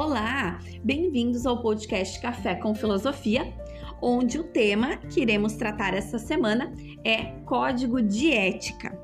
Olá, bem-vindos ao podcast Café com Filosofia, onde o tema que iremos tratar essa semana é Código de Ética.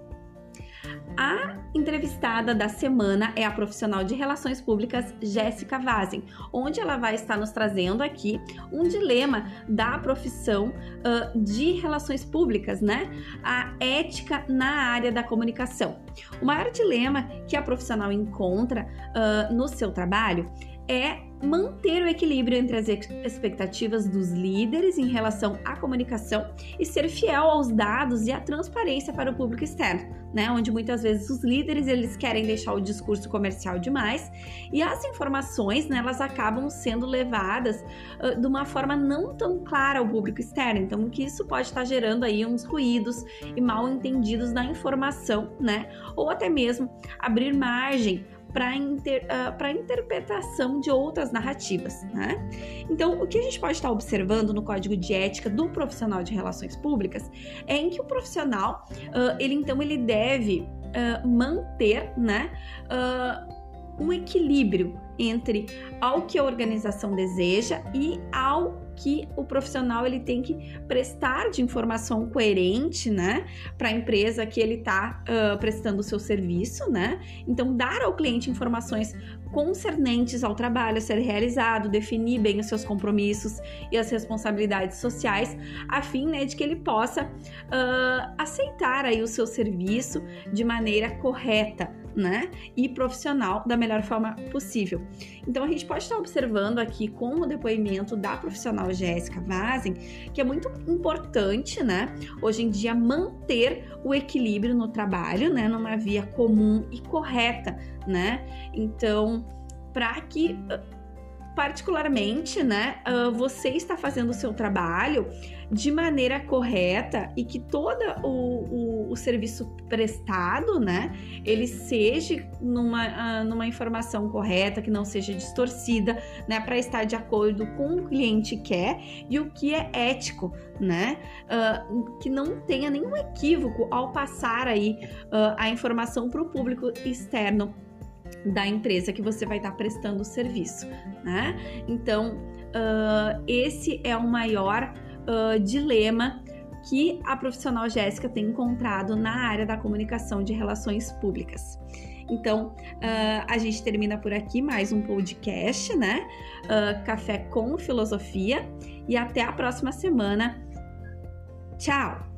A entrevistada da semana é a profissional de Relações Públicas Jéssica Vazen, onde ela vai estar nos trazendo aqui um dilema da profissão uh, de Relações Públicas, né? A ética na área da comunicação. O maior dilema que a profissional encontra uh, no seu trabalho é manter o equilíbrio entre as expectativas dos líderes em relação à comunicação e ser fiel aos dados e à transparência para o público externo, né? Onde muitas vezes os líderes eles querem deixar o discurso comercial demais e as informações, né, elas acabam sendo levadas uh, de uma forma não tão clara ao público externo. Então, que isso pode estar gerando aí uns ruídos e mal entendidos na informação, né? Ou até mesmo abrir margem para inter, uh, interpretação de outras narrativas. Né? Então, o que a gente pode estar observando no código de ética do profissional de relações públicas é em que o profissional, uh, ele então ele deve uh, manter, né, um equilíbrio entre ao que a organização deseja e ao que o profissional ele tem que prestar de informação coerente, né, para a empresa que ele está uh, prestando o seu serviço, né? Então, dar ao cliente informações concernentes ao trabalho a ser realizado, definir bem os seus compromissos e as responsabilidades sociais, a fim né, de que ele possa uh, aceitar aí o seu serviço de maneira correta, né? E profissional da melhor forma possível. Então a gente pode estar observando aqui com o depoimento da profissional Jéssica Vazen, que é muito importante, né? Hoje em dia manter o equilíbrio no trabalho, né? Numa via comum e correta, né? Então, para que particularmente, né, uh, você está fazendo o seu trabalho de maneira correta e que todo o, o, o serviço prestado, né, ele seja numa, uh, numa informação correta, que não seja distorcida, né, para estar de acordo com o cliente quer e o que é ético, né, uh, que não tenha nenhum equívoco ao passar aí a informação para o público externo da empresa que você vai estar prestando o serviço, né? Então, uh, esse é o maior uh, dilema que a profissional Jéssica tem encontrado na área da comunicação de relações públicas. Então, uh, a gente termina por aqui mais um podcast, né? Café com Filosofia. E até a próxima semana. Tchau!